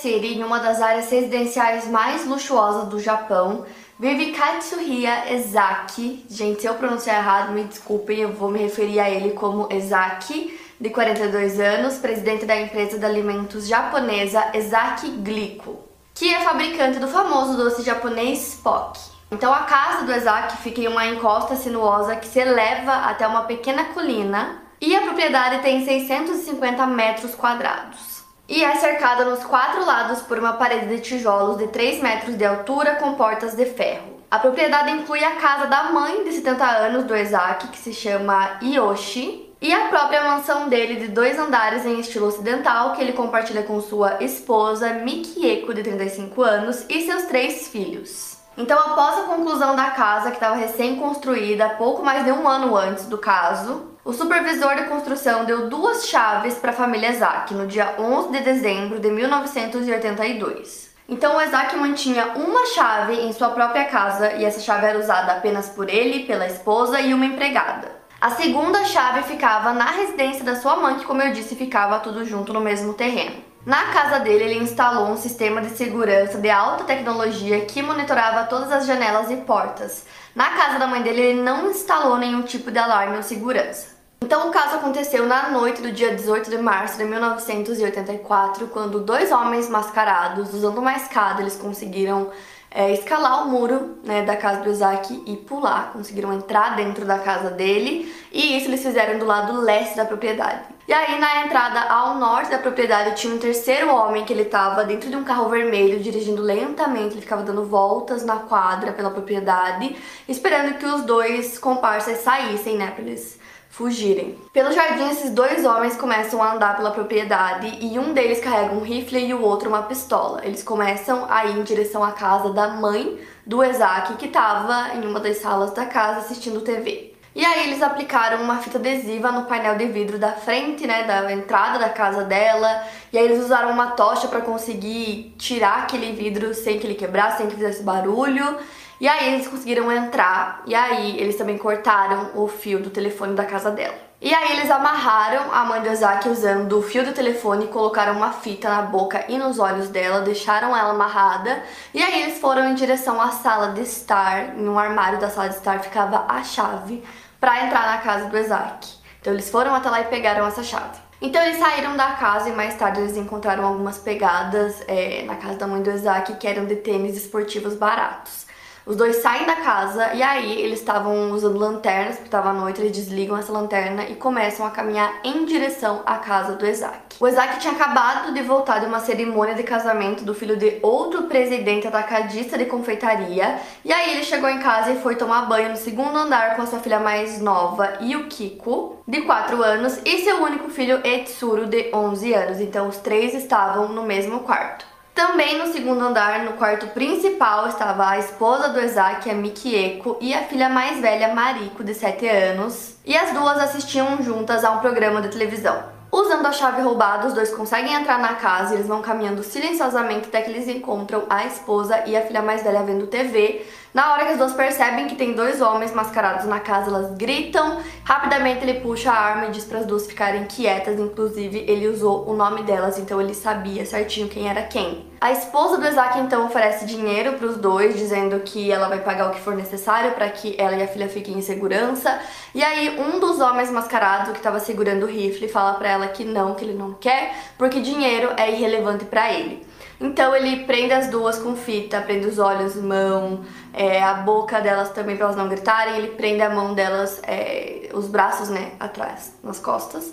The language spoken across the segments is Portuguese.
City, em uma das áreas residenciais mais luxuosas do Japão, vive Katsuhira Ezaki. Gente, se eu pronunciar errado, me desculpem, eu vou me referir a ele como Ezaki, de 42 anos, presidente da empresa de alimentos japonesa Ezaki Glico, que é fabricante do famoso doce japonês Spock. Então a casa do Ezaki fica em uma encosta sinuosa que se eleva até uma pequena colina e a propriedade tem 650 metros quadrados e é cercada nos quatro lados por uma parede de tijolos de 3 metros de altura com portas de ferro. A propriedade inclui a casa da mãe de 70 anos do Ezaki, que se chama Yoshi, e a própria mansão dele de dois andares em estilo ocidental, que ele compartilha com sua esposa Mikieko, de 35 anos, e seus três filhos. Então, após a conclusão da casa, que estava recém-construída, pouco mais de um ano antes do caso, o supervisor de construção deu duas chaves para a família Isaac no dia 11 de dezembro de 1982. Então o Isaac mantinha uma chave em sua própria casa e essa chave era usada apenas por ele, pela esposa e uma empregada. A segunda chave ficava na residência da sua mãe, que, como eu disse, ficava tudo junto no mesmo terreno. Na casa dele, ele instalou um sistema de segurança de alta tecnologia que monitorava todas as janelas e portas, na casa da mãe dele, ele não instalou nenhum tipo de alarme ou segurança. Então, o caso aconteceu na noite do dia 18 de março de 1984, quando dois homens mascarados, usando uma escada, eles conseguiram é, escalar o muro né, da casa do Isaac e pular. Conseguiram entrar dentro da casa dele e isso eles fizeram do lado leste da propriedade. E aí, na entrada ao norte da propriedade, tinha um terceiro homem que ele estava dentro de um carro vermelho, dirigindo lentamente. Ele ficava dando voltas na quadra pela propriedade, esperando que os dois comparsas saíssem, né, pra eles fugirem. Pelo jardim, esses dois homens começam a andar pela propriedade e um deles carrega um rifle e o outro uma pistola. Eles começam a ir em direção à casa da mãe do Isaac, que estava em uma das salas da casa assistindo TV. E aí eles aplicaram uma fita adesiva no painel de vidro da frente, né, da entrada da casa dela. E aí eles usaram uma tocha para conseguir tirar aquele vidro sem que ele quebrasse, sem que fizesse barulho. E aí eles conseguiram entrar e aí eles também cortaram o fio do telefone da casa dela. E aí eles amarraram a mãe do Isaac usando o fio do telefone, colocaram uma fita na boca e nos olhos dela, deixaram ela amarrada. E aí eles foram em direção à sala de estar, no armário da sala de estar ficava a chave para entrar na casa do Isaac. Então eles foram até lá e pegaram essa chave. Então eles saíram da casa e mais tarde eles encontraram algumas pegadas é, na casa da mãe do Isaac que eram de tênis esportivos baratos. Os dois saem da casa e aí eles estavam usando lanternas, porque estava à noite, eles desligam essa lanterna e começam a caminhar em direção à casa do Isaac. O Isaac tinha acabado de voltar de uma cerimônia de casamento do filho de outro presidente atacadista de confeitaria, e aí ele chegou em casa e foi tomar banho no segundo andar com a sua filha mais nova, Yukiko, de 4 anos, e seu único filho, Etsuru, de 11 anos. Então os três estavam no mesmo quarto. Também no segundo andar, no quarto principal, estava a esposa do Isaac, a Mikieko, e a filha mais velha, Mariko, de 7 anos. E as duas assistiam juntas a um programa de televisão. Usando a chave roubada, os dois conseguem entrar na casa e eles vão caminhando silenciosamente até que eles encontram a esposa e a filha mais velha vendo TV. Na hora que as duas percebem que tem dois homens mascarados na casa, elas gritam. Rapidamente ele puxa a arma e diz para as duas ficarem quietas. Inclusive, ele usou o nome delas, então ele sabia certinho quem era quem. A esposa do Isaac então oferece dinheiro para os dois, dizendo que ela vai pagar o que for necessário para que ela e a filha fiquem em segurança. E aí um dos homens mascarados que estava segurando o rifle fala para ela que não, que ele não quer, porque dinheiro é irrelevante para ele. Então ele prende as duas com fita, prende os olhos, mão, é, a boca delas também para elas não gritarem. Ele prende a mão delas, é, os braços, né, atrás, nas costas.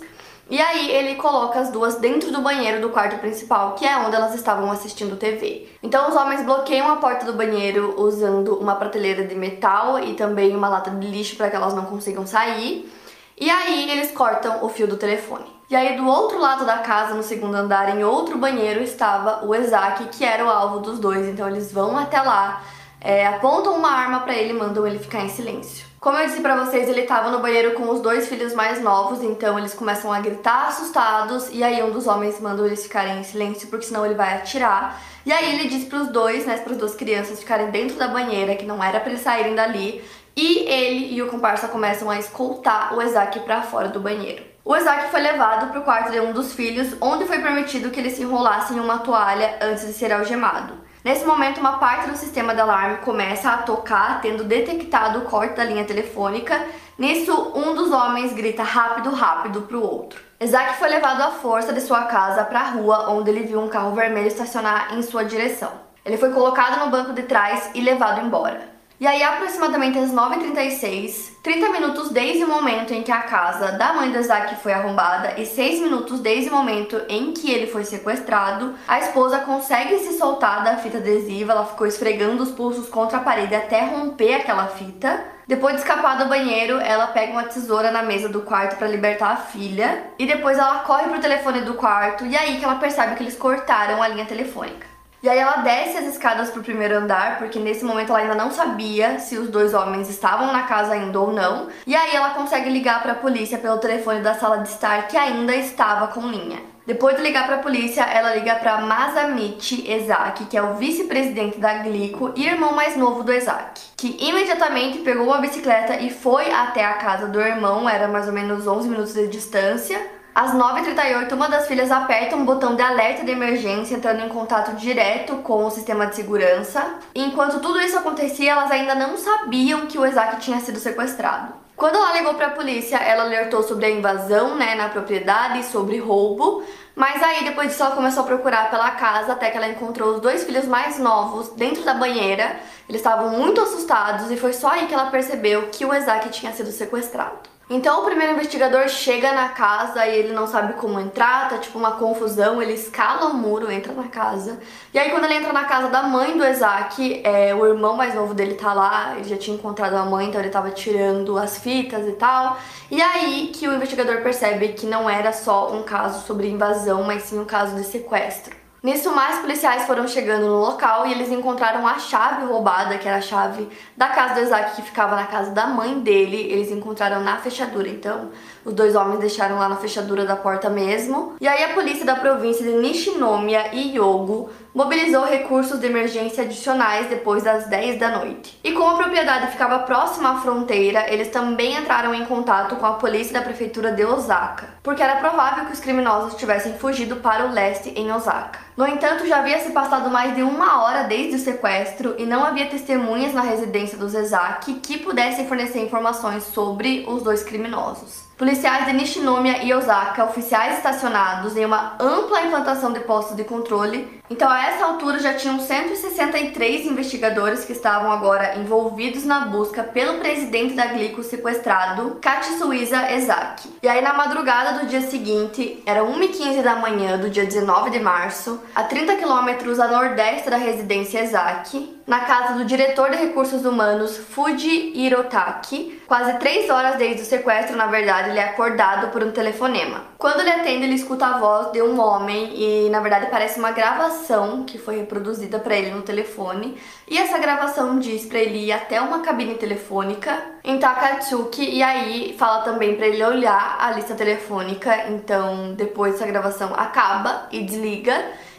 E aí ele coloca as duas dentro do banheiro do quarto principal, que é onde elas estavam assistindo TV. Então os homens bloqueiam a porta do banheiro usando uma prateleira de metal e também uma lata de lixo para que elas não consigam sair. E aí eles cortam o fio do telefone. E aí do outro lado da casa, no segundo andar, em outro banheiro, estava o Isaac, que era o alvo dos dois. Então eles vão até lá, é, apontam uma arma para ele e mandam ele ficar em silêncio. Como eu disse pra vocês, ele tava no banheiro com os dois filhos mais novos, então eles começam a gritar assustados, e aí um dos homens manda eles ficarem em silêncio, porque senão ele vai atirar. E aí ele diz pros dois, né, pras duas crianças ficarem dentro da banheira, que não era para eles saírem dali, e ele e o comparsa começam a escoltar o Isaac para fora do banheiro. O Isaac foi levado para o quarto de um dos filhos, onde foi permitido que ele se enrolasse em uma toalha antes de ser algemado. Nesse momento, uma parte do sistema de alarme começa a tocar, tendo detectado o corte da linha telefônica. Nisso, um dos homens grita rápido, rápido para o outro. Isaac foi levado à força de sua casa para a rua, onde ele viu um carro vermelho estacionar em sua direção. Ele foi colocado no banco de trás e levado embora. E aí, aproximadamente às 9h36, 30 minutos desde o momento em que a casa da mãe do Isaac foi arrombada e 6 minutos desde o momento em que ele foi sequestrado, a esposa consegue se soltar da fita adesiva, ela ficou esfregando os pulsos contra a parede até romper aquela fita. Depois de escapar do banheiro, ela pega uma tesoura na mesa do quarto para libertar a filha e depois ela corre pro telefone do quarto e é aí que ela percebe que eles cortaram a linha telefônica. E aí ela desce as escadas pro primeiro andar, porque nesse momento ela ainda não sabia se os dois homens estavam na casa ainda ou não. E aí ela consegue ligar para a polícia pelo telefone da sala de estar que ainda estava com linha. Depois de ligar para a polícia, ela liga para Masamichi Ezaki, que é o vice-presidente da Glico e irmão mais novo do Ezaki, que imediatamente pegou uma bicicleta e foi até a casa do irmão, era mais ou menos 11 minutos de distância, às 9h38, uma das filhas aperta um botão de alerta de emergência, entrando em contato direto com o sistema de segurança. enquanto tudo isso acontecia, elas ainda não sabiam que o Isaac tinha sido sequestrado. Quando ela ligou para a polícia, ela alertou sobre a invasão né, na propriedade, sobre roubo, mas aí depois disso ela começou a procurar pela casa até que ela encontrou os dois filhos mais novos dentro da banheira. Eles estavam muito assustados e foi só aí que ela percebeu que o Isaac tinha sido sequestrado. Então o primeiro investigador chega na casa e ele não sabe como entrar, tá tipo uma confusão, ele escala o muro, entra na casa. E aí quando ele entra na casa da mãe do Isaac, é, o irmão mais novo dele tá lá, ele já tinha encontrado a mãe, então ele tava tirando as fitas e tal. E aí que o investigador percebe que não era só um caso sobre invasão, mas sim um caso de sequestro. Nisso, mais policiais foram chegando no local e eles encontraram a chave roubada, que era a chave da casa do Isaac, que ficava na casa da mãe dele. Eles encontraram na fechadura, então os dois homens deixaram lá na fechadura da porta mesmo. E aí a polícia da província de Nishinomiya e Yogo mobilizou recursos de emergência adicionais depois das 10 da noite. E como a propriedade ficava próxima à fronteira, eles também entraram em contato com a polícia da prefeitura de Osaka, porque era provável que os criminosos tivessem fugido para o leste em Osaka. No entanto, já havia se passado mais de uma hora desde o sequestro e não havia testemunhas na residência dos Ezaki que pudessem fornecer informações sobre os dois criminosos. Policiais de Nishinomiya e Osaka, oficiais estacionados em uma ampla implantação de postos de controle. Então, a essa altura já tinham 163 investigadores que estavam agora envolvidos na busca pelo presidente da Glico sequestrado, Katsuiza Ezaki. E aí, na madrugada do dia seguinte, era 1h15 da manhã do dia 19 de março, a 30 quilômetros a nordeste da residência Ezaki, na casa do diretor de recursos humanos Fuji Hirotaki. Quase três horas desde o sequestro, na verdade, ele é acordado por um telefonema. Quando ele atende, ele escuta a voz de um homem e, na verdade, parece uma gravação que foi reproduzida para ele no telefone. E essa gravação diz para ele ir até uma cabine telefônica em Takatsuki e aí fala também para ele olhar a lista telefônica. Então, depois essa gravação acaba e desliga.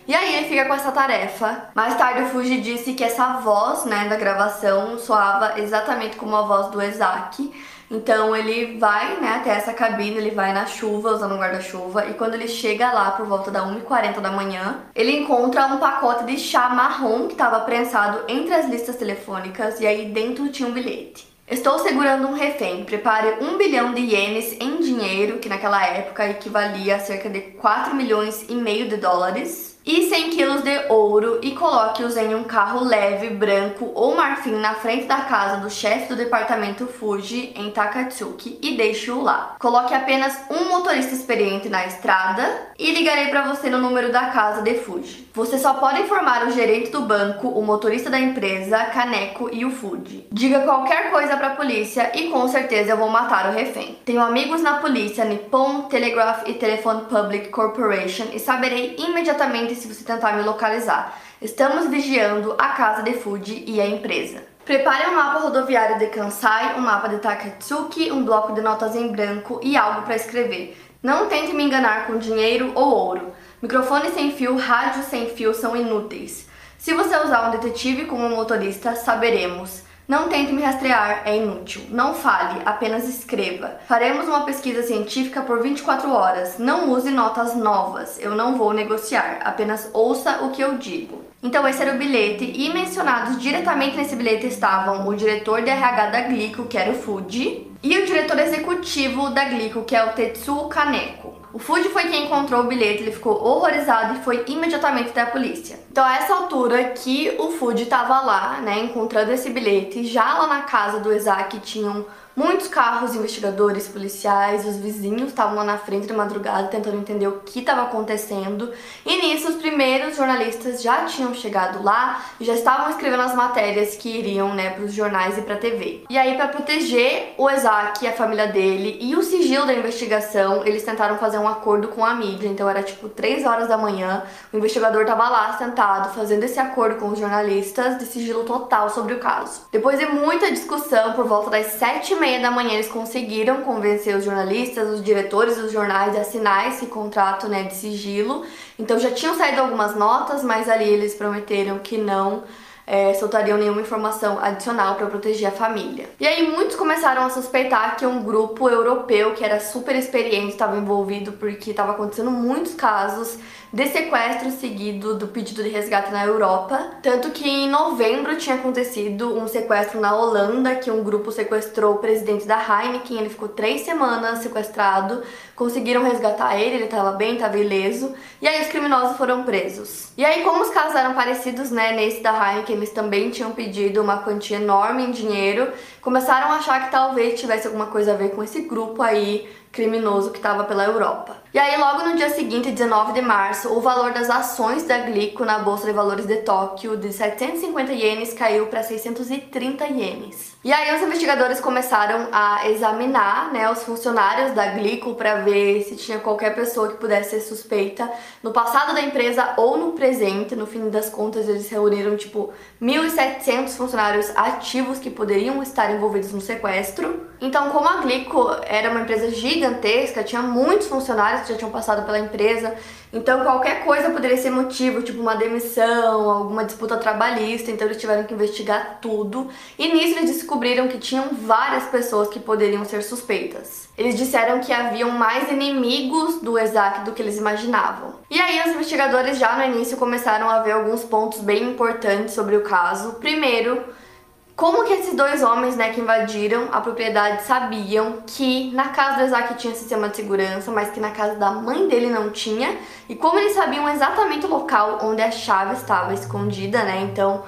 E aí ele fica com essa tarefa. Mais tarde o Fuji disse que essa voz, né, da gravação soava exatamente como a voz do Ezaki. Então ele vai, né, até essa cabine, ele vai na chuva, usando um guarda-chuva, e quando ele chega lá por volta da 1h40 da manhã, ele encontra um pacote de chá marrom que estava prensado entre as listas telefônicas, e aí dentro tinha um bilhete. Estou segurando um refém. Prepare um bilhão de ienes em dinheiro, que naquela época equivalia a cerca de 4 milhões e meio de dólares. E 100 quilos de ouro e coloque-os em um carro leve, branco ou marfim na frente da casa do chefe do departamento Fuji em Takatsuki e deixe-o lá. Coloque apenas um motorista experiente na estrada e ligarei para você no número da casa de Fuji. Você só pode informar o gerente do banco, o motorista da empresa, Kaneko e o Fuji. Diga qualquer coisa para a polícia e com certeza eu vou matar o refém. Tenho amigos na polícia Nippon Telegraph e Telephone Public Corporation e saberei imediatamente se você tentar me localizar. Estamos vigiando a casa de Fuji e a empresa. Prepare um mapa rodoviário de Kansai, um mapa de Takatsuki, um bloco de notas em branco e algo para escrever. Não tente me enganar com dinheiro ou ouro. Microfone sem fio, rádio sem fio são inúteis. Se você usar um detetive como motorista, saberemos. Não tente me rastrear, é inútil. Não fale, apenas escreva. Faremos uma pesquisa científica por 24 horas. Não use notas novas. Eu não vou negociar, apenas ouça o que eu digo. Então esse era o bilhete e mencionados diretamente nesse bilhete estavam o diretor de RH da Glico, que era o Fuji, e o diretor executivo da Glico, que é o Tetsuo Kaneko. O Fuji foi quem encontrou o bilhete, ele ficou horrorizado e foi imediatamente até a polícia. Então, a essa altura que o Fuji estava lá, né, encontrando esse bilhete, já lá na casa do Isaac tinham Muitos carros, investigadores, policiais, os vizinhos estavam lá na frente de madrugada tentando entender o que estava acontecendo. E nisso, os primeiros jornalistas já tinham chegado lá e já estavam escrevendo as matérias que iriam, né, para os jornais e para a TV. E aí, para proteger o Isaac a família dele e o sigilo da investigação, eles tentaram fazer um acordo com a mídia. Então, era tipo 3 horas da manhã, o investigador estava lá sentado fazendo esse acordo com os jornalistas de sigilo total sobre o caso. Depois de muita discussão, por volta das 7 e meia da manhã eles conseguiram convencer os jornalistas, os diretores dos jornais a assinar esse contrato né, de sigilo. Então já tinham saído algumas notas, mas ali eles prometeram que não é, soltariam nenhuma informação adicional para proteger a família. E aí muitos começaram a suspeitar que um grupo europeu que era super experiente estava envolvido porque estava acontecendo muitos casos de sequestro seguido do pedido de resgate na Europa. Tanto que em novembro tinha acontecido um sequestro na Holanda, que um grupo sequestrou o presidente da Heineken, ele ficou três semanas sequestrado, conseguiram resgatar ele, ele estava bem, estava ileso, e aí os criminosos foram presos. E aí, como os casos eram parecidos, né, nesse da Heineken, eles também tinham pedido uma quantia enorme em dinheiro, começaram a achar que talvez tivesse alguma coisa a ver com esse grupo aí criminoso que estava pela Europa. E aí, logo no dia seguinte, 19 de março, o valor das ações da Glico na Bolsa de Valores de Tóquio de 750 ienes caiu para 630 ienes. E aí, os investigadores começaram a examinar né, os funcionários da Glico para ver se tinha qualquer pessoa que pudesse ser suspeita no passado da empresa ou no presente. No fim das contas, eles reuniram tipo 1.700 funcionários ativos que poderiam estar envolvidos no sequestro. Então, como a Glico era uma empresa gigantesca, tinha muitos funcionários que já tinham passado pela empresa, então qualquer coisa poderia ser motivo, tipo uma demissão, alguma disputa trabalhista, então eles tiveram que investigar tudo. E nisso eles descobriram que tinham várias pessoas que poderiam ser suspeitas. Eles disseram que haviam mais inimigos do Isaac do que eles imaginavam. E aí os investigadores já no início começaram a ver alguns pontos bem importantes sobre o caso. Primeiro, como que esses dois homens, né, que invadiram a propriedade sabiam que na casa do Isaac tinha sistema de segurança, mas que na casa da mãe dele não tinha? E como eles sabiam exatamente o local onde a chave estava escondida, né? Então,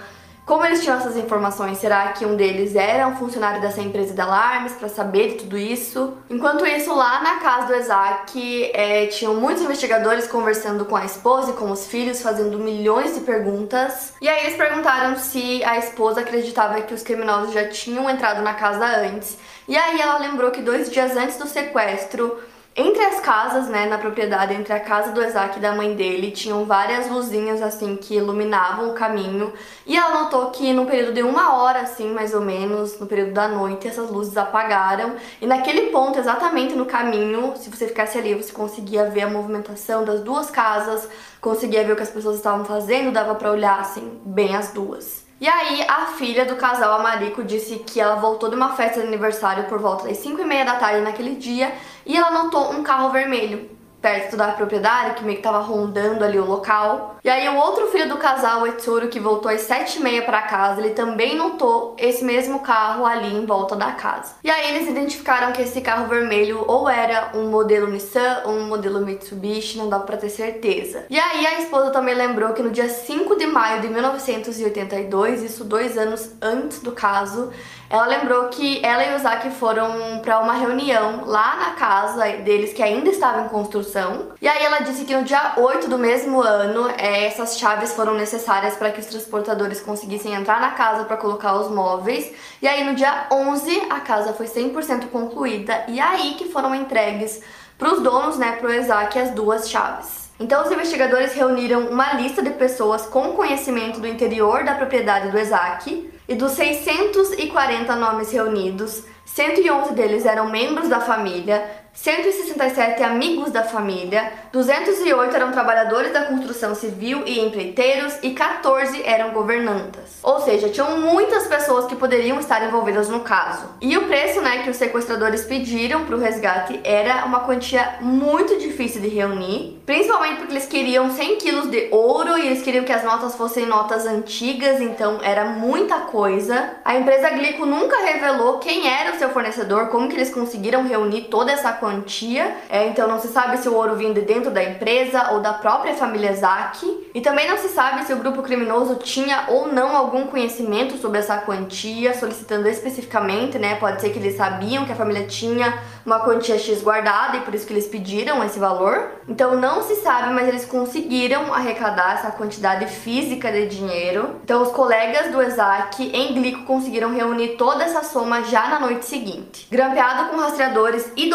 como eles tinham essas informações? Será que um deles era um funcionário dessa empresa de alarmes para saber de tudo isso? Enquanto isso, lá na casa do Isaac, é, tinham muitos investigadores conversando com a esposa e com os filhos, fazendo milhões de perguntas. E aí eles perguntaram se a esposa acreditava que os criminosos já tinham entrado na casa antes. E aí ela lembrou que dois dias antes do sequestro, entre as casas, né, na propriedade, entre a casa do Isaac e da mãe dele, tinham várias luzinhas assim que iluminavam o caminho. E ela notou que no período de uma hora, assim, mais ou menos, no período da noite, essas luzes apagaram. E naquele ponto, exatamente no caminho, se você ficasse ali, você conseguia ver a movimentação das duas casas, conseguia ver o que as pessoas estavam fazendo, dava para olhar assim bem as duas. E aí, a filha do casal, a Mariko, disse que ela voltou de uma festa de aniversário por volta das 5 e meia da tarde naquele dia e ela notou um carro vermelho perto da propriedade, que meio que tava rondando ali o local. E aí o outro filho do casal, o Etsuro, que voltou às sete e meia para casa, ele também notou esse mesmo carro ali em volta da casa. E aí eles identificaram que esse carro vermelho ou era um modelo Nissan ou um modelo Mitsubishi, não dava para ter certeza. E aí a esposa também lembrou que no dia 5 de maio de 1982, isso dois anos antes do caso, ela lembrou que ela e o Zack foram para uma reunião lá na casa deles que ainda estava em construção. E aí ela disse que no dia 8 do mesmo ano, é, essas chaves foram necessárias para que os transportadores conseguissem entrar na casa para colocar os móveis. E aí no dia 11 a casa foi 100% concluída e aí que foram entregues para os donos, né, pro Isaac as duas chaves. Então, os investigadores reuniram uma lista de pessoas com conhecimento do interior da propriedade do Isaac e dos 640 nomes reunidos, 111 deles eram membros da família, 167 amigos da família, 208 eram trabalhadores da construção civil e empreiteiros e 14 eram governantas. Ou seja, tinham muitas pessoas que poderiam estar envolvidas no caso. E o preço, né, que os sequestradores pediram para o resgate era uma quantia muito difícil de reunir, principalmente porque eles queriam 100 quilos de ouro e eles queriam que as notas fossem notas antigas, então era muita coisa. A empresa Glico nunca revelou quem era o seu fornecedor, como que eles conseguiram reunir toda essa quantia, é, então não se sabe se o ouro vinha de dentro da empresa ou da própria família Zaki, e também não se sabe se o grupo criminoso tinha ou não algum conhecimento sobre essa quantia, solicitando especificamente, né? Pode ser que eles sabiam que a família tinha uma quantia X guardada e por isso que eles pediram esse valor. Então não se sabe, mas eles conseguiram arrecadar essa quantidade física de dinheiro. Então os colegas do Isaac em Glico conseguiram reunir toda essa soma já na noite seguinte. Grampeado com rastreadores e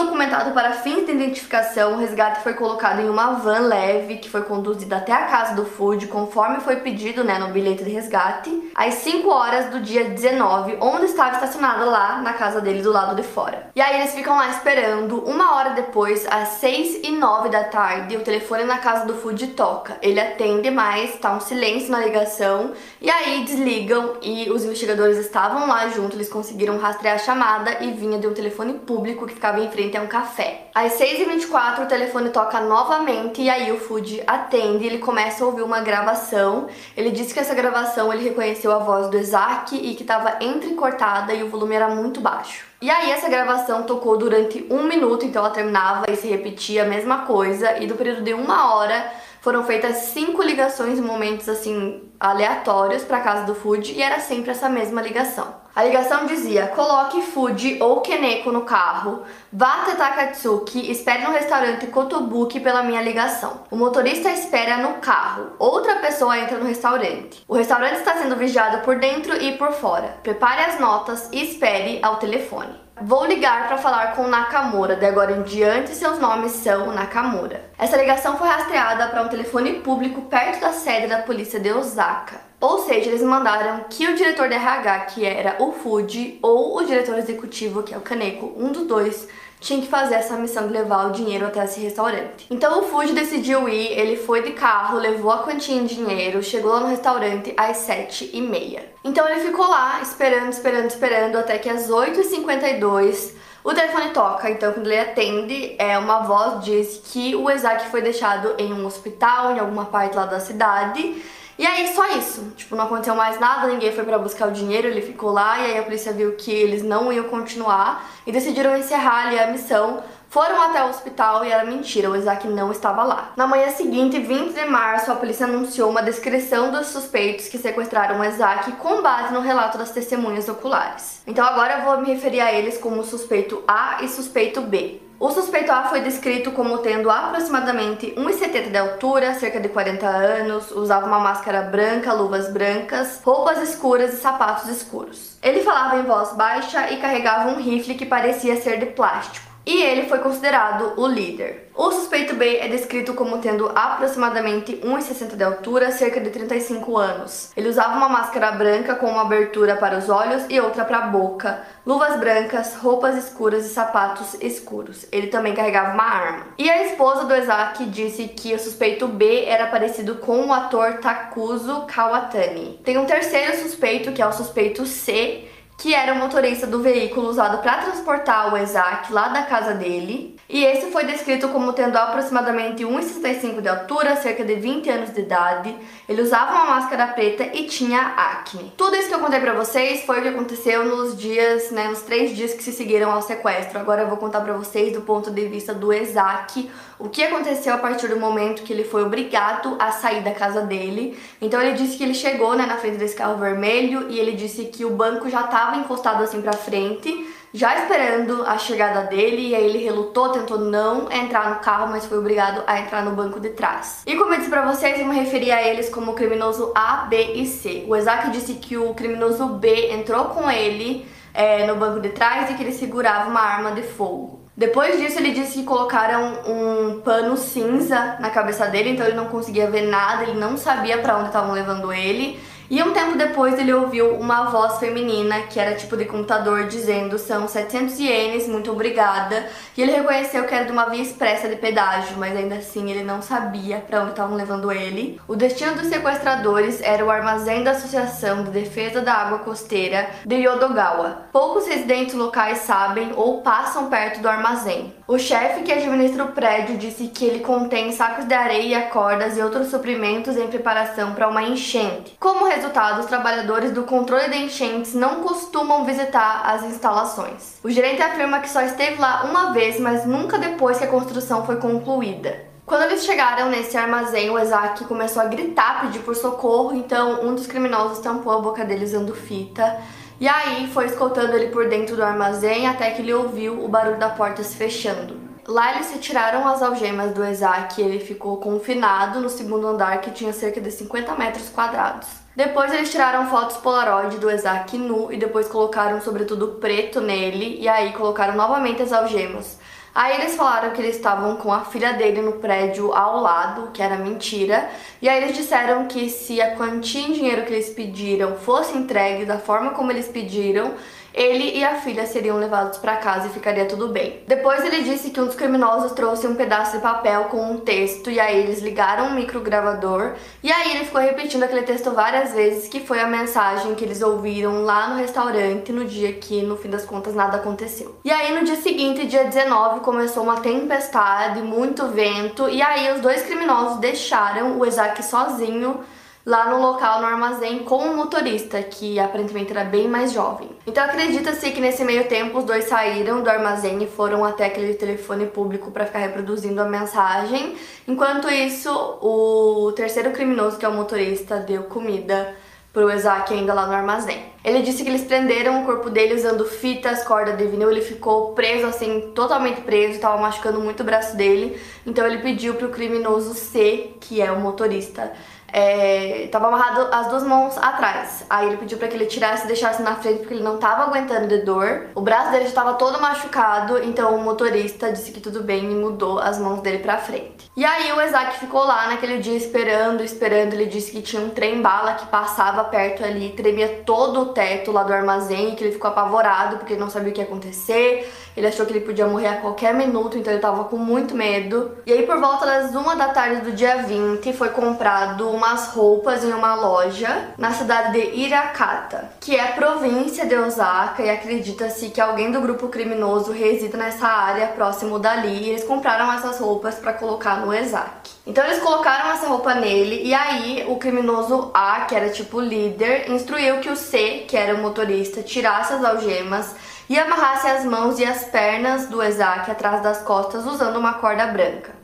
para fins de identificação, o resgate foi colocado em uma van leve que foi conduzida até a casa do Food, conforme foi pedido né, no bilhete de resgate, às 5 horas do dia 19, onde estava estacionada lá na casa dele do lado de fora. E aí eles ficam lá esperando. Uma hora depois, às 6 e 9 da tarde, o telefone na casa do Food toca. Ele atende, mas tá um silêncio na ligação. E aí desligam e os investigadores estavam lá junto, eles conseguiram rastrear a chamada e vinha de um telefone público que ficava em frente a um café. Às 6h24 o telefone toca novamente e aí o Food atende ele começa a ouvir uma gravação. Ele disse que essa gravação ele reconheceu a voz do Isaac e que estava entrecortada e o volume era muito baixo. E aí essa gravação tocou durante um minuto, então ela terminava e se repetia a mesma coisa, e do período de uma hora foram feitas cinco ligações em momentos assim aleatórios para casa do Food e era sempre essa mesma ligação. A ligação dizia: coloque Fuji ou Keneko no carro, vá até Takatsuki, espere no restaurante Kotobuki pela minha ligação. O motorista espera no carro, outra pessoa entra no restaurante. O restaurante está sendo vigiado por dentro e por fora. Prepare as notas e espere ao telefone. Vou ligar para falar com Nakamura. De agora em diante, seus nomes são Nakamura. Essa ligação foi rastreada para um telefone público perto da sede da polícia de Osaka. Ou seja, eles mandaram que o diretor de RH, que era o Fuji, ou o diretor executivo, que é o Kaneko, um dos dois, tinha que fazer essa missão de levar o dinheiro até esse restaurante. Então o Fuji decidiu ir, ele foi de carro, levou a quantia em dinheiro, chegou lá no restaurante às 7 e meia. Então ele ficou lá esperando, esperando, esperando até que às 8h52 o telefone toca, então quando ele atende, é uma voz diz que o Isaac foi deixado em um hospital, em alguma parte lá da cidade, e aí só isso, tipo, não aconteceu mais nada, ninguém foi para buscar o dinheiro, ele ficou lá e aí a polícia viu que eles não iam continuar e decidiram encerrar ali a missão. Foram até o hospital e era mentira, o Isaac não estava lá. Na manhã seguinte, 20 de março, a polícia anunciou uma descrição dos suspeitos que sequestraram o Isaac com base no relato das testemunhas oculares. Então agora eu vou me referir a eles como suspeito A e suspeito B. O suspeito A foi descrito como tendo aproximadamente 1,70 de altura, cerca de 40 anos, usava uma máscara branca, luvas brancas, roupas escuras e sapatos escuros. Ele falava em voz baixa e carregava um rifle que parecia ser de plástico e ele foi considerado o líder. O suspeito B é descrito como tendo aproximadamente 1,60 de altura, cerca de 35 anos. Ele usava uma máscara branca com uma abertura para os olhos e outra para a boca, luvas brancas, roupas escuras e sapatos escuros. Ele também carregava uma arma. E a esposa do Isaac disse que o suspeito B era parecido com o ator Takuzo Kawatani. Tem um terceiro suspeito, que é o suspeito C, que era o motorista do veículo usado para transportar o Isaac lá da casa dele. E esse foi descrito como tendo aproximadamente 1,65 de altura, cerca de 20 anos de idade. Ele usava uma máscara preta e tinha acne. Tudo isso que eu contei pra vocês foi o que aconteceu nos dias, né, nos três dias que se seguiram ao sequestro. Agora eu vou contar pra vocês do ponto de vista do Isaac, o que aconteceu a partir do momento que ele foi obrigado a sair da casa dele. Então ele disse que ele chegou, né, na frente desse carro vermelho e ele disse que o banco já estava encostado assim pra frente já esperando a chegada dele, e aí ele relutou, tentou não entrar no carro, mas foi obrigado a entrar no banco de trás. E como eu disse pra vocês, eu me referi a eles como criminoso A, B e C. O Isaac disse que o criminoso B entrou com ele é, no banco de trás e que ele segurava uma arma de fogo. Depois disso, ele disse que colocaram um pano cinza na cabeça dele, então ele não conseguia ver nada, ele não sabia para onde estavam levando ele. E um tempo depois ele ouviu uma voz feminina, que era tipo de computador, dizendo são 700 ienes, muito obrigada. E ele reconheceu que era de uma via expressa de pedágio, mas ainda assim ele não sabia para onde estavam levando ele. O destino dos sequestradores era o armazém da Associação de Defesa da Água Costeira de Yodogawa. Poucos residentes locais sabem ou passam perto do armazém. O chefe que administra o prédio disse que ele contém sacos de areia, cordas e outros suprimentos em preparação para uma enchente. Como resultado, os trabalhadores do controle de enchentes não costumam visitar as instalações. O gerente afirma que só esteve lá uma vez, mas nunca depois que a construção foi concluída. Quando eles chegaram nesse armazém, o Isaac começou a gritar, pedir por socorro, então um dos criminosos tampou a boca dele usando fita. E aí foi escoltando ele por dentro do armazém até que ele ouviu o barulho da porta se fechando. Lá eles retiraram as algemas do Isaac e ele ficou confinado no segundo andar que tinha cerca de 50 metros quadrados. Depois eles tiraram fotos Polaroid do Isaac nu e depois colocaram sobretudo preto nele e aí colocaram novamente as algemas. Aí eles falaram que eles estavam com a filha dele no prédio ao lado, que era mentira. E aí eles disseram que se a quantia em dinheiro que eles pediram fosse entregue da forma como eles pediram, ele e a filha seriam levados para casa e ficaria tudo bem. Depois ele disse que um dos criminosos trouxe um pedaço de papel com um texto e aí eles ligaram um microgravador e aí ele ficou repetindo aquele texto várias vezes, que foi a mensagem que eles ouviram lá no restaurante no dia que no fim das contas nada aconteceu. E aí no dia seguinte, dia 19, começou uma tempestade, muito vento e aí os dois criminosos deixaram o Isaac sozinho lá no local, no armazém, com o um motorista, que aparentemente era bem mais jovem. Então acredita-se que nesse meio tempo os dois saíram do armazém e foram até aquele telefone público para ficar reproduzindo a mensagem. Enquanto isso, o terceiro criminoso, que é o motorista, deu comida pro Isaac ainda lá no armazém. Ele disse que eles prenderam o corpo dele usando fitas, corda de vinil, ele ficou preso assim, totalmente preso, estava machucando muito o braço dele. Então ele pediu pro criminoso C, que é o motorista, é, tava amarrado as duas mãos atrás. Aí ele pediu para que ele tirasse e deixasse na frente porque ele não tava aguentando de dor. O braço dele já tava todo machucado, então o motorista disse que tudo bem e mudou as mãos dele para frente. E aí o Isaac ficou lá naquele dia esperando, esperando. Ele disse que tinha um trem bala que passava perto ali, tremia todo o teto lá do armazém, que ele ficou apavorado porque ele não sabia o que ia acontecer. Ele achou que ele podia morrer a qualquer minuto, então ele tava com muito medo. E aí por volta das uma da tarde do dia 20 foi comprado umas roupas em uma loja na cidade de Irakata, que é província de Osaka e acredita-se que alguém do grupo criminoso resida nessa área próximo dali e eles compraram essas roupas para colocar no Ezaki. Então eles colocaram essa roupa nele e aí o criminoso A, que era tipo líder, instruiu que o C, que era o motorista, tirasse as algemas e amarrasse as mãos e as pernas do Ezaki atrás das costas usando uma corda branca.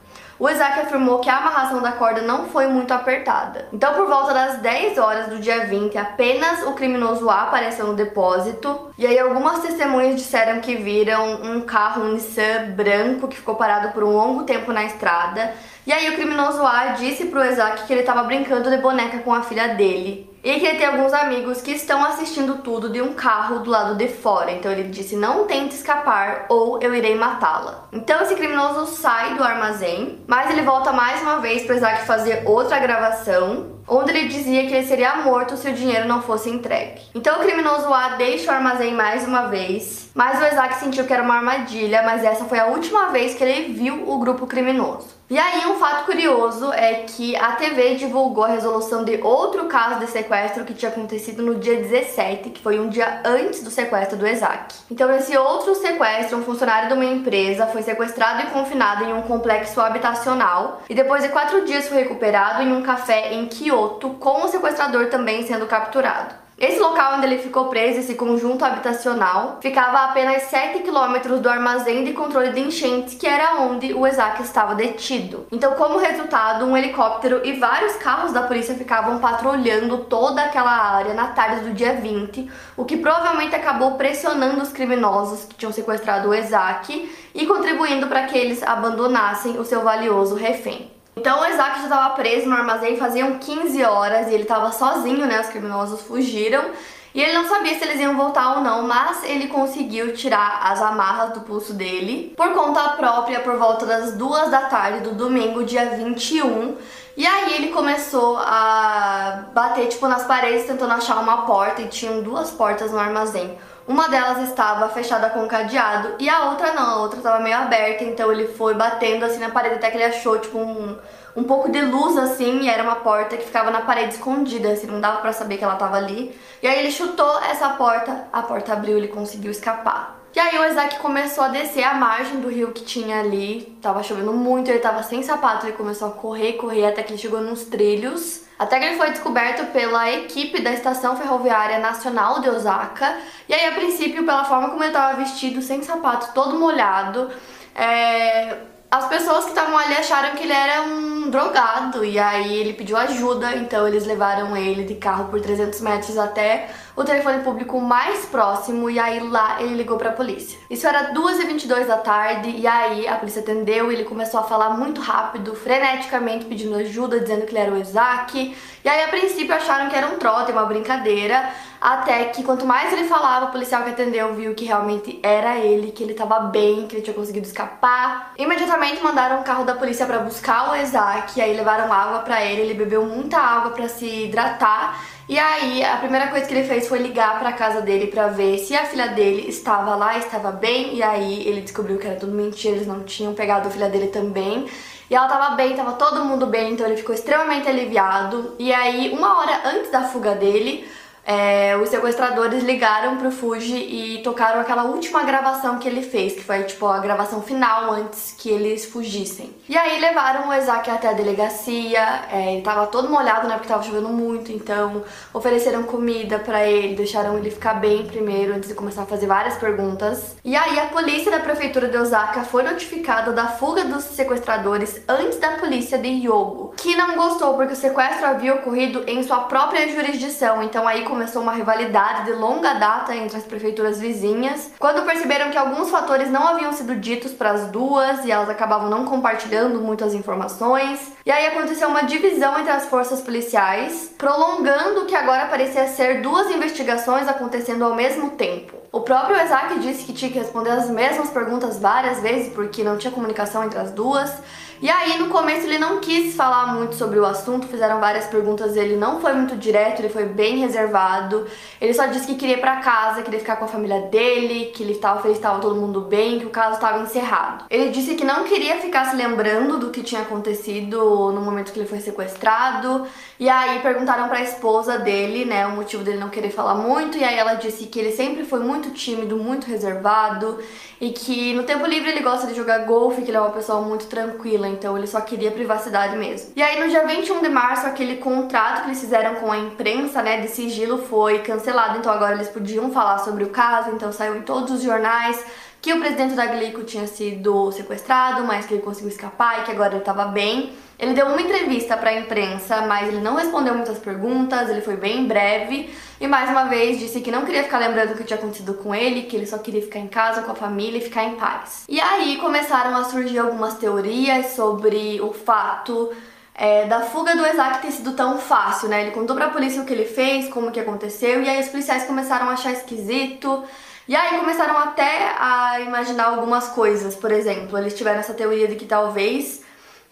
O Isaac afirmou que a amarração da corda não foi muito apertada. Então, por volta das 10 horas do dia 20, apenas o criminoso A apareceu no depósito. E aí, algumas testemunhas disseram que viram um carro um Nissan branco que ficou parado por um longo tempo na estrada. E aí, o criminoso A disse pro Isaac que ele estava brincando de boneca com a filha dele. E que ele tem alguns amigos que estão assistindo tudo de um carro do lado de fora. Então ele disse: Não tente escapar ou eu irei matá-la. Então esse criminoso sai do armazém, mas ele volta mais uma vez para Isaac fazer outra gravação, onde ele dizia que ele seria morto se o dinheiro não fosse entregue. Então o criminoso A deixa o armazém mais uma vez, mas o Isaac sentiu que era uma armadilha, mas essa foi a última vez que ele viu o grupo criminoso. E aí, um fato curioso é que a TV divulgou a resolução de outro caso de sequestro que tinha acontecido no dia 17, que foi um dia antes do sequestro do Isaac. Então, nesse outro sequestro, um funcionário de uma empresa foi sequestrado e confinado em um complexo habitacional e depois de quatro dias foi recuperado em um café em Kyoto, com o sequestrador também sendo capturado. Esse local onde ele ficou preso, esse conjunto habitacional, ficava a apenas 7 quilômetros do armazém de controle de enchentes, que era onde o Isaac estava detido. Então, como resultado, um helicóptero e vários carros da polícia ficavam patrulhando toda aquela área na tarde do dia 20, o que provavelmente acabou pressionando os criminosos que tinham sequestrado o Isaac e contribuindo para que eles abandonassem o seu valioso refém. Então o Isaac já estava preso no armazém faziam 15 horas e ele estava sozinho, né? Os criminosos fugiram. E ele não sabia se eles iam voltar ou não, mas ele conseguiu tirar as amarras do pulso dele por conta própria por volta das duas da tarde do domingo, dia 21. E aí ele começou a bater tipo nas paredes tentando achar uma porta e tinham duas portas no armazém. Uma delas estava fechada com cadeado e a outra não, a outra estava meio aberta, então ele foi batendo assim na parede até que ele achou tipo um, um pouco de luz assim e era uma porta que ficava na parede escondida, assim, não dava para saber que ela estava ali. E aí ele chutou essa porta, a porta abriu ele conseguiu escapar. E aí o Isaac começou a descer a margem do rio que tinha ali, tava chovendo muito, ele tava sem sapato, ele começou a correr, correr até que ele chegou nos trilhos. Até que ele foi descoberto pela equipe da Estação Ferroviária Nacional de Osaka. E aí, a princípio, pela forma como ele estava vestido, sem sapato, todo molhado, é, as pessoas que estavam ali acharam que ele era um drogado e aí ele pediu ajuda, então eles levaram ele de carro por 300 metros até o telefone público mais próximo e aí lá ele ligou para a polícia. Isso era 2h22 da tarde e aí a polícia atendeu e ele começou a falar muito rápido, freneticamente pedindo ajuda, dizendo que ele era o Isaac. E aí a princípio acharam que era um trote, uma brincadeira, até que quanto mais ele falava, o policial que atendeu viu que realmente era ele, que ele tava bem, que ele tinha conseguido escapar. Imediatamente mandaram o carro da polícia para buscar o Isaac, aí levaram água para ele, ele bebeu muita água para se hidratar. E aí, a primeira coisa que ele fez foi ligar para casa dele para ver se a filha dele estava lá, estava bem. E aí ele descobriu que era tudo mentira, eles não tinham pegado a filha dele também. E ela tava bem, tava todo mundo bem, então ele ficou extremamente aliviado. E aí, uma hora antes da fuga dele, é, os sequestradores ligaram pro Fuji e tocaram aquela última gravação que ele fez, que foi tipo a gravação final antes que eles fugissem. E aí levaram o Isaac até a delegacia, é, ele tava todo molhado, né, porque tava chovendo muito, então ofereceram comida para ele, deixaram ele ficar bem primeiro antes de começar a fazer várias perguntas. E aí a polícia da prefeitura de Osaka foi notificada da fuga dos sequestradores antes da polícia de Yogo, que não gostou porque o sequestro havia ocorrido em sua própria jurisdição, então aí começou uma rivalidade de longa data entre as prefeituras vizinhas. Quando perceberam que alguns fatores não haviam sido ditos para as duas e elas acabavam não compartilhando muitas informações, e aí aconteceu uma divisão entre as forças policiais, prolongando o que agora parecia ser duas investigações acontecendo ao mesmo tempo. O próprio Isaac disse que tinha que responder as mesmas perguntas várias vezes porque não tinha comunicação entre as duas. E aí, no começo, ele não quis falar muito sobre o assunto, fizeram várias perguntas, ele não foi muito direto, ele foi bem reservado. Ele só disse que queria ir pra casa, queria ficar com a família dele, que ele estava feliz, estava todo mundo bem, que o caso estava encerrado. Ele disse que não queria ficar se lembrando do que tinha acontecido no momento que ele foi sequestrado. E aí perguntaram para a esposa dele, né, o motivo dele não querer falar muito, e aí ela disse que ele sempre foi muito tímido, muito reservado. E que no tempo livre ele gosta de jogar golfe, que ele é uma pessoa muito tranquila. Então ele só queria privacidade mesmo. E aí no dia 21 de março, aquele contrato que eles fizeram com a imprensa, né, de sigilo foi cancelado, então agora eles podiam falar sobre o caso, então saiu em todos os jornais que o presidente da Glico tinha sido sequestrado, mas que ele conseguiu escapar e que agora ele estava bem. Ele deu uma entrevista para a imprensa, mas ele não respondeu muitas perguntas, ele foi bem breve e mais uma vez disse que não queria ficar lembrando o que tinha acontecido com ele, que ele só queria ficar em casa com a família e ficar em paz. E aí começaram a surgir algumas teorias sobre o fato é, da fuga do Isaac ter sido tão fácil, né? Ele contou pra polícia o que ele fez, como que aconteceu, e aí os policiais começaram a achar esquisito. E aí começaram até a imaginar algumas coisas, por exemplo, eles tiveram essa teoria de que talvez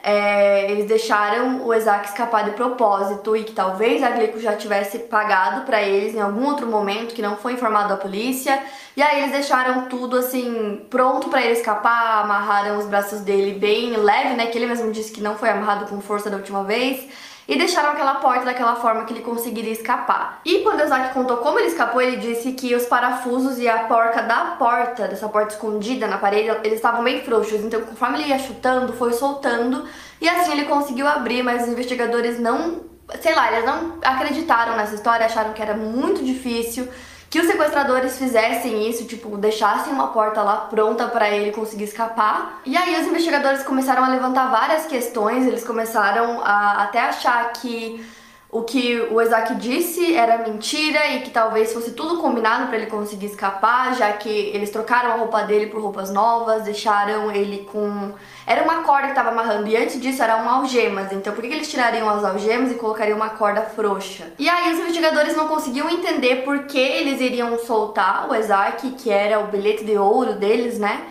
é, eles deixaram o Isaac escapar de propósito e que talvez a Glico já tivesse pagado para eles em algum outro momento que não foi informado à polícia. E aí eles deixaram tudo assim pronto para ele escapar, amarraram os braços dele bem leve, né? Que ele mesmo disse que não foi amarrado com força da última vez e deixaram aquela porta daquela forma que ele conseguiria escapar. E quando Isaac contou como ele escapou, ele disse que os parafusos e a porca da porta, dessa porta escondida na parede, eles estavam bem frouxos, então conforme ele ia chutando, foi soltando. E assim ele conseguiu abrir, mas os investigadores não, sei lá, eles não acreditaram nessa história, acharam que era muito difícil que os sequestradores fizessem isso, tipo, deixassem uma porta lá pronta para ele conseguir escapar. E aí os investigadores começaram a levantar várias questões, eles começaram a até achar que o que o Isaac disse era mentira e que talvez fosse tudo combinado para ele conseguir escapar, já que eles trocaram a roupa dele por roupas novas, deixaram ele com. Era uma corda que estava amarrando e antes disso eram algemas, então por que eles tirariam as algemas e colocariam uma corda frouxa? E aí os investigadores não conseguiam entender por que eles iriam soltar o Isaac, que era o bilhete de ouro deles, né?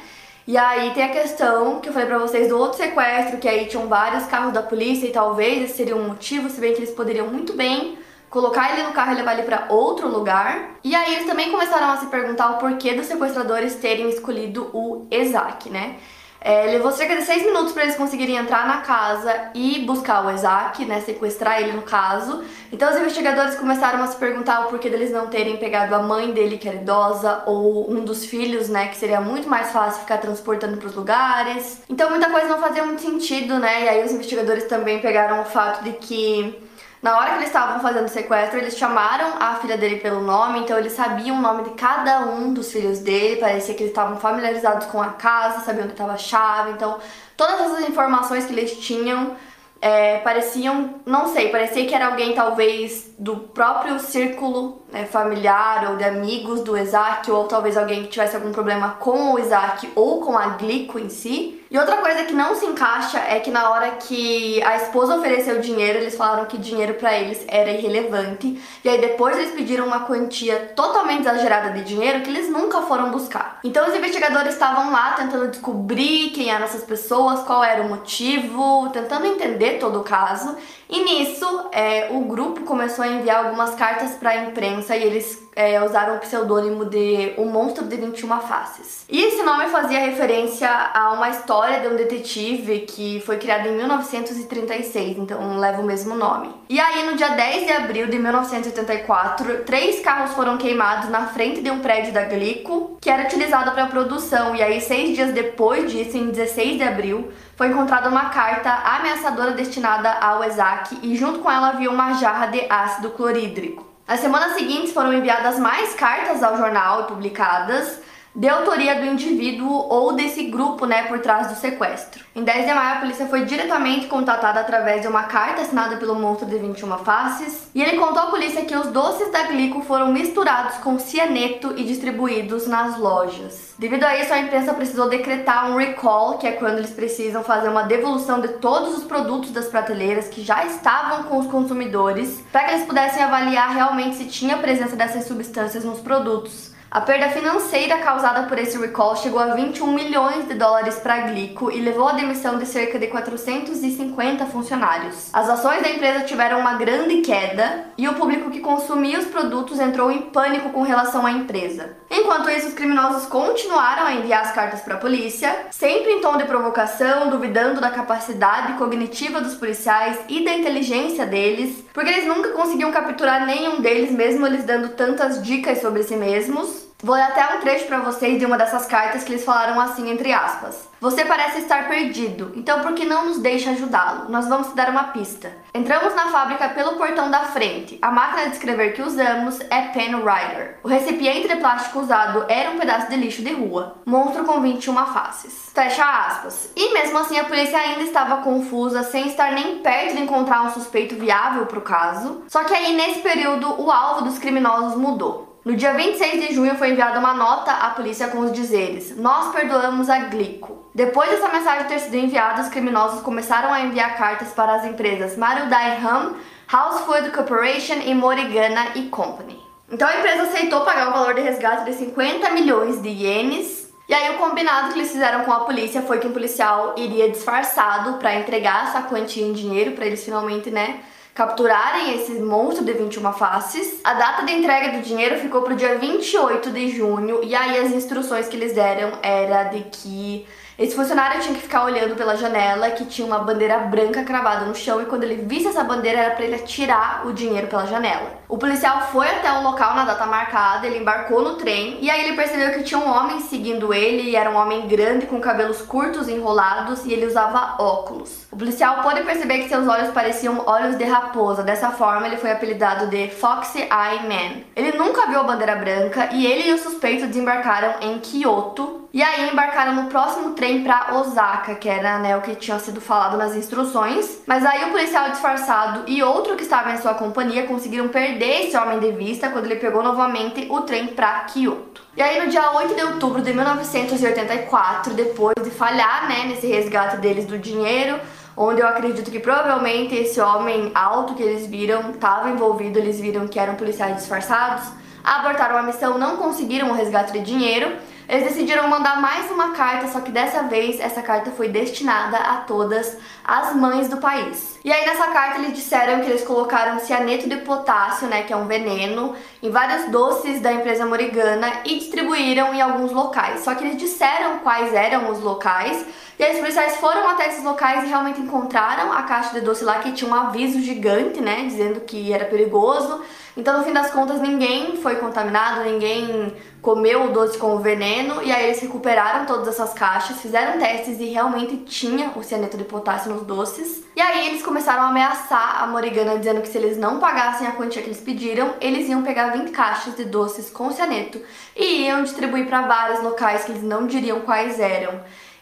E aí tem a questão que eu falei pra vocês do outro sequestro, que aí tinham vários carros da polícia e talvez esse seria um motivo, se bem que eles poderiam muito bem colocar ele no carro e levar ele para outro lugar. E aí eles também começaram a se perguntar o porquê dos sequestradores terem escolhido o Isaac, né? É, levou cerca de seis minutos para eles conseguirem entrar na casa e buscar o Isaac, né, sequestrar ele no caso. Então os investigadores começaram a se perguntar o porquê deles não terem pegado a mãe dele, que era idosa, ou um dos filhos, né, que seria muito mais fácil ficar transportando para os lugares. Então muita coisa não fazia muito sentido, né, e aí os investigadores também pegaram o fato de que na hora que eles estavam fazendo o sequestro, eles chamaram a filha dele pelo nome, então eles sabiam o nome de cada um dos filhos dele, parecia que eles estavam familiarizados com a casa, sabiam onde estava a chave, então todas as informações que eles tinham é, pareciam, não sei, parecia que era alguém talvez do próprio círculo né, familiar ou de amigos do Isaac, ou talvez alguém que tivesse algum problema com o Isaac ou com a Glico em si. E outra coisa que não se encaixa é que na hora que a esposa ofereceu dinheiro, eles falaram que dinheiro para eles era irrelevante. E aí depois eles pediram uma quantia totalmente exagerada de dinheiro que eles nunca foram buscar. Então os investigadores estavam lá tentando descobrir quem eram essas pessoas, qual era o motivo, tentando entender todo o caso. E nisso, é, o grupo começou a enviar algumas cartas para a imprensa e eles é, usaram o pseudônimo de O Monstro de 21 Faces. E esse nome fazia referência a uma história de um detetive que foi criado em 1936, então leva o mesmo nome. E aí, no dia 10 de abril de 1984, três carros foram queimados na frente de um prédio da Glico, que era utilizado para produção. E aí, seis dias depois disso, em 16 de abril, foi encontrada uma carta ameaçadora destinada ao Isaac e junto com ela havia uma jarra de ácido clorídrico. Nas semanas seguintes foram enviadas mais cartas ao jornal e publicadas, de autoria do indivíduo ou desse grupo, né, por trás do sequestro. Em 10 de maio, a polícia foi diretamente contatada através de uma carta assinada pelo monstro de 21 faces, e ele contou à polícia que os doces da Glico foram misturados com cianeto e distribuídos nas lojas. Devido a isso, a imprensa precisou decretar um recall, que é quando eles precisam fazer uma devolução de todos os produtos das prateleiras que já estavam com os consumidores, para que eles pudessem avaliar realmente se tinha presença dessas substâncias nos produtos. A perda financeira causada por esse recall chegou a 21 milhões de dólares para a Glico e levou à demissão de cerca de 450 funcionários. As ações da empresa tiveram uma grande queda e o público que consumia os produtos entrou em pânico com relação à empresa. Enquanto isso, os criminosos continuaram a enviar as cartas para a polícia, sempre em tom de provocação, duvidando da capacidade cognitiva dos policiais e da inteligência deles, porque eles nunca conseguiam capturar nenhum deles, mesmo eles dando tantas dicas sobre si mesmos. Vou ler até um trecho para vocês de uma dessas cartas que eles falaram assim, entre aspas. Você parece estar perdido, então por que não nos deixa ajudá-lo? Nós vamos te dar uma pista. Entramos na fábrica pelo portão da frente. A máquina de escrever que usamos é Pen Writer. O recipiente de plástico usado era um pedaço de lixo de rua. Monstro com 21 faces. Fecha aspas. E mesmo assim a polícia ainda estava confusa, sem estar nem perto de encontrar um suspeito viável para o caso. Só que aí nesse período o alvo dos criminosos mudou. No dia 26 de junho foi enviada uma nota à polícia com os dizeres: Nós perdoamos a Glico. Depois dessa mensagem ter sido enviada, os criminosos começaram a enviar cartas para as empresas Marudai Ham, House Food Corporation e Morigana e Company. Então a empresa aceitou pagar o valor de resgate de 50 milhões de ienes E aí o combinado que eles fizeram com a polícia foi que um policial iria disfarçado para entregar essa quantia em dinheiro para eles finalmente, né, capturarem esse monstro de 21 faces. A data de entrega do dinheiro ficou pro dia 28 de junho e aí as instruções que eles deram era de que esse funcionário tinha que ficar olhando pela janela que tinha uma bandeira branca cravada no chão e quando ele visse essa bandeira era para ele atirar o dinheiro pela janela. O policial foi até o local na data marcada, ele embarcou no trem e aí ele percebeu que tinha um homem seguindo ele e era um homem grande com cabelos curtos enrolados e ele usava óculos. O policial pôde perceber que seus olhos pareciam olhos de raposa, dessa forma ele foi apelidado de Foxy Eye Man. Ele nunca viu a bandeira branca e ele e o suspeito desembarcaram em Kyoto e aí embarcaram no próximo trem para Osaka, que era né, o que tinha sido falado nas instruções. Mas aí o policial disfarçado e outro que estava em sua companhia conseguiram perder esse homem de vista quando ele pegou novamente o trem para Kyoto. E aí no dia 8 de outubro de 1984, depois de falhar né, nesse resgate deles do dinheiro, onde eu acredito que provavelmente esse homem alto que eles viram estava envolvido, eles viram que eram policiais disfarçados, abortaram a missão, não conseguiram o resgate de dinheiro eles decidiram mandar mais uma carta, só que dessa vez essa carta foi destinada a todas as mães do país. E aí nessa carta eles disseram que eles colocaram cianeto de potássio, né, que é um veneno, em vários doces da empresa Morigana e distribuíram em alguns locais. Só que eles disseram quais eram os locais, e aí os policiais foram até esses locais e realmente encontraram a caixa de doce lá que tinha um aviso gigante, né, dizendo que era perigoso. Então, no fim das contas, ninguém foi contaminado, ninguém comeu o doce com o veneno, e aí eles recuperaram todas essas caixas, fizeram testes e realmente tinha o cianeto de potássio nos doces. E aí eles começaram a ameaçar a Morigana, dizendo que se eles não pagassem a quantia que eles pediram, eles iam pegar 20 caixas de doces com cianeto e iam distribuir para vários locais que eles não diriam quais eram.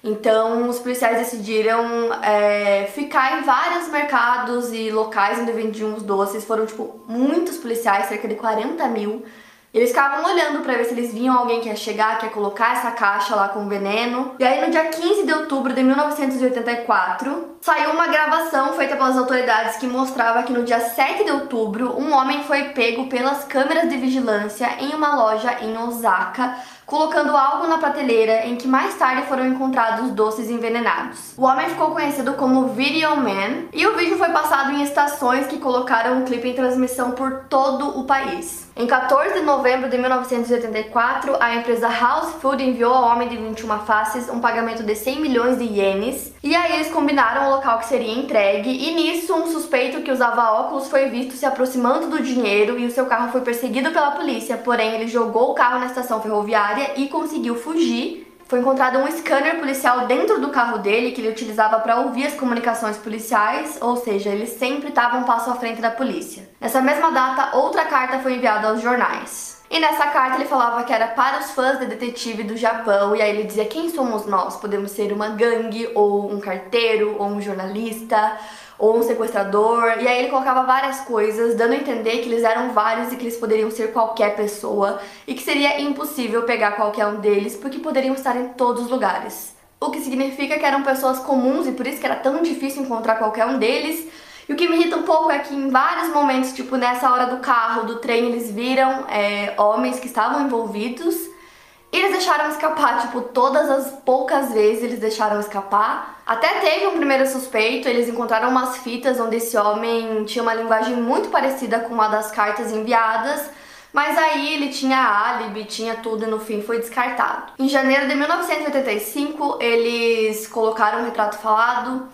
Então, os policiais decidiram é, ficar em vários mercados e locais onde vendiam os doces. Foram, tipo, muitos policiais, cerca de 40 mil. Eles ficavam olhando para ver se eles viam alguém que ia chegar, que ia colocar essa caixa lá com veneno. E aí, no dia 15 de outubro de 1984, saiu uma gravação feita pelas autoridades que mostrava que no dia 7 de outubro, um homem foi pego pelas câmeras de vigilância em uma loja em Osaka colocando algo na prateleira em que mais tarde foram encontrados doces envenenados. O homem ficou conhecido como Video Man e o vídeo foi passado em estações que colocaram o clipe em transmissão por todo o país. Em 14 de novembro de 1984, a empresa House Food enviou ao homem de 21 faces um pagamento de 100 milhões de ienes, e aí eles combinaram o local que seria entregue, e nisso um suspeito que usava óculos foi visto se aproximando do dinheiro e o seu carro foi perseguido pela polícia, porém ele jogou o carro na estação ferroviária e conseguiu fugir foi encontrado um scanner policial dentro do carro dele que ele utilizava para ouvir as comunicações policiais, ou seja, ele sempre estava um passo à frente da polícia. Nessa mesma data, outra carta foi enviada aos jornais. E nessa carta ele falava que era para os fãs de detetive do Japão, e aí ele dizia quem somos nós? Podemos ser uma gangue, ou um carteiro, ou um jornalista, ou um sequestrador, e aí ele colocava várias coisas, dando a entender que eles eram vários e que eles poderiam ser qualquer pessoa e que seria impossível pegar qualquer um deles porque poderiam estar em todos os lugares. O que significa que eram pessoas comuns e por isso que era tão difícil encontrar qualquer um deles. E o que me irrita um pouco é que em vários momentos, tipo nessa hora do carro, do trem, eles viram é, homens que estavam envolvidos eles deixaram escapar, tipo, todas as poucas vezes eles deixaram escapar. Até teve um primeiro suspeito, eles encontraram umas fitas onde esse homem tinha uma linguagem muito parecida com uma das cartas enviadas, mas aí ele tinha álibi, tinha tudo e no fim foi descartado. Em janeiro de 1985, eles colocaram um retrato falado.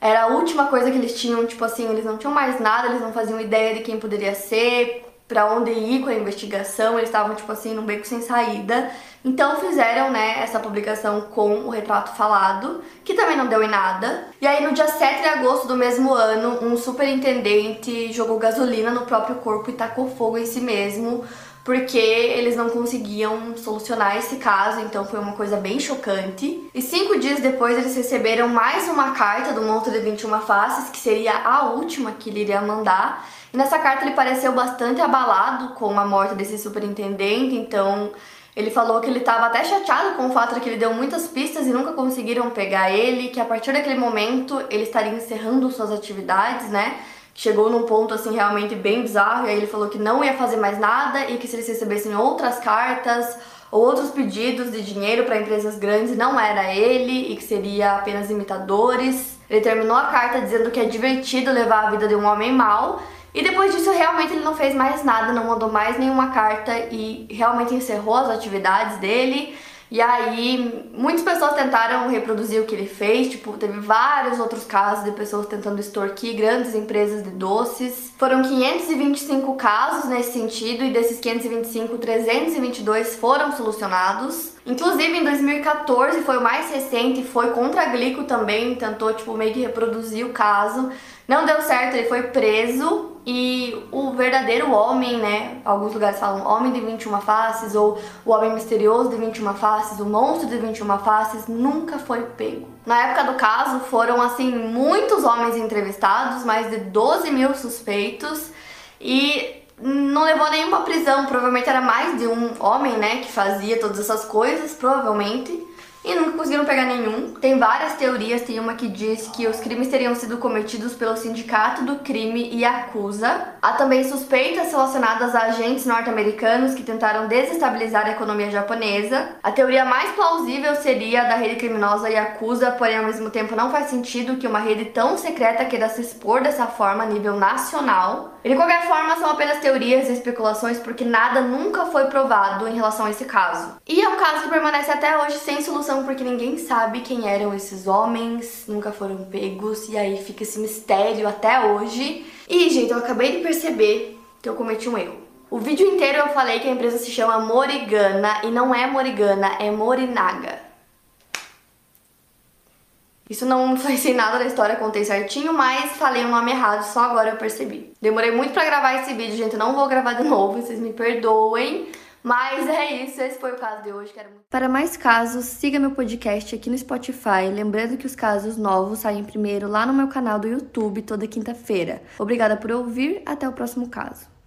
Era a última coisa que eles tinham, tipo assim, eles não tinham mais nada, eles não faziam ideia de quem poderia ser, para onde ir com a investigação, eles estavam tipo assim num beco sem saída. Então fizeram, né, essa publicação com o retrato falado, que também não deu em nada. E aí no dia 7 de agosto do mesmo ano, um superintendente jogou gasolina no próprio corpo e tacou fogo em si mesmo, porque eles não conseguiam solucionar esse caso, então foi uma coisa bem chocante. E cinco dias depois eles receberam mais uma carta do Monte de 21 Faces, que seria a última que ele iria mandar. E nessa carta ele pareceu bastante abalado com a morte desse superintendente, então ele falou que ele estava até chateado com o fato de que ele deu muitas pistas e nunca conseguiram pegar ele, que a partir daquele momento ele estaria encerrando suas atividades, né? Chegou num ponto assim realmente bem bizarro e aí ele falou que não ia fazer mais nada e que se eles recebessem outras cartas ou outros pedidos de dinheiro para empresas grandes não era ele e que seria apenas imitadores. Ele terminou a carta dizendo que é divertido levar a vida de um homem mau e depois disso, realmente ele não fez mais nada, não mandou mais nenhuma carta e realmente encerrou as atividades dele. E aí, muitas pessoas tentaram reproduzir o que ele fez, tipo, teve vários outros casos de pessoas tentando extorquir grandes empresas de doces. Foram 525 casos nesse sentido e desses 525, 322 foram solucionados. Inclusive, em 2014 foi o mais recente, foi contra a Glico também, tentou, tipo, meio que reproduzir o caso. Não deu certo, ele foi preso e o verdadeiro homem, né? Alguns lugares falam homem de 21 faces ou o homem misterioso de 21 faces, o monstro de 21 faces, nunca foi pego. Na época do caso, foram assim muitos homens entrevistados, mais de 12 mil suspeitos e não levou nenhuma prisão. Provavelmente era mais de um homem, né, que fazia todas essas coisas, provavelmente e nunca conseguiram pegar nenhum. Tem várias teorias, tem uma que diz que os crimes teriam sido cometidos pelo Sindicato do Crime e acusa. Há também suspeitas relacionadas a agentes norte-americanos que tentaram desestabilizar a economia japonesa. A teoria mais plausível seria a da rede criminosa Yakuza, porém ao mesmo tempo não faz sentido que uma rede tão secreta queira se expor dessa forma a nível nacional. De qualquer forma, são apenas teorias e especulações porque nada nunca foi provado em relação a esse caso. E é um caso que permanece até hoje sem solução porque ninguém sabe quem eram esses homens, nunca foram pegos, e aí fica esse mistério até hoje. E, gente, eu acabei de perceber que eu cometi um erro. O vídeo inteiro eu falei que a empresa se chama Morigana e não é Morigana, é Morinaga. Isso não influencia em nada da história, contei certinho, mas falei o nome errado, só agora eu percebi. Demorei muito pra gravar esse vídeo, gente, eu não vou gravar de novo, vocês me perdoem. Mas é isso, esse foi o caso de hoje. Quero. Para mais casos, siga meu podcast aqui no Spotify. Lembrando que os casos novos saem primeiro lá no meu canal do YouTube toda quinta-feira. Obrigada por ouvir, até o próximo caso.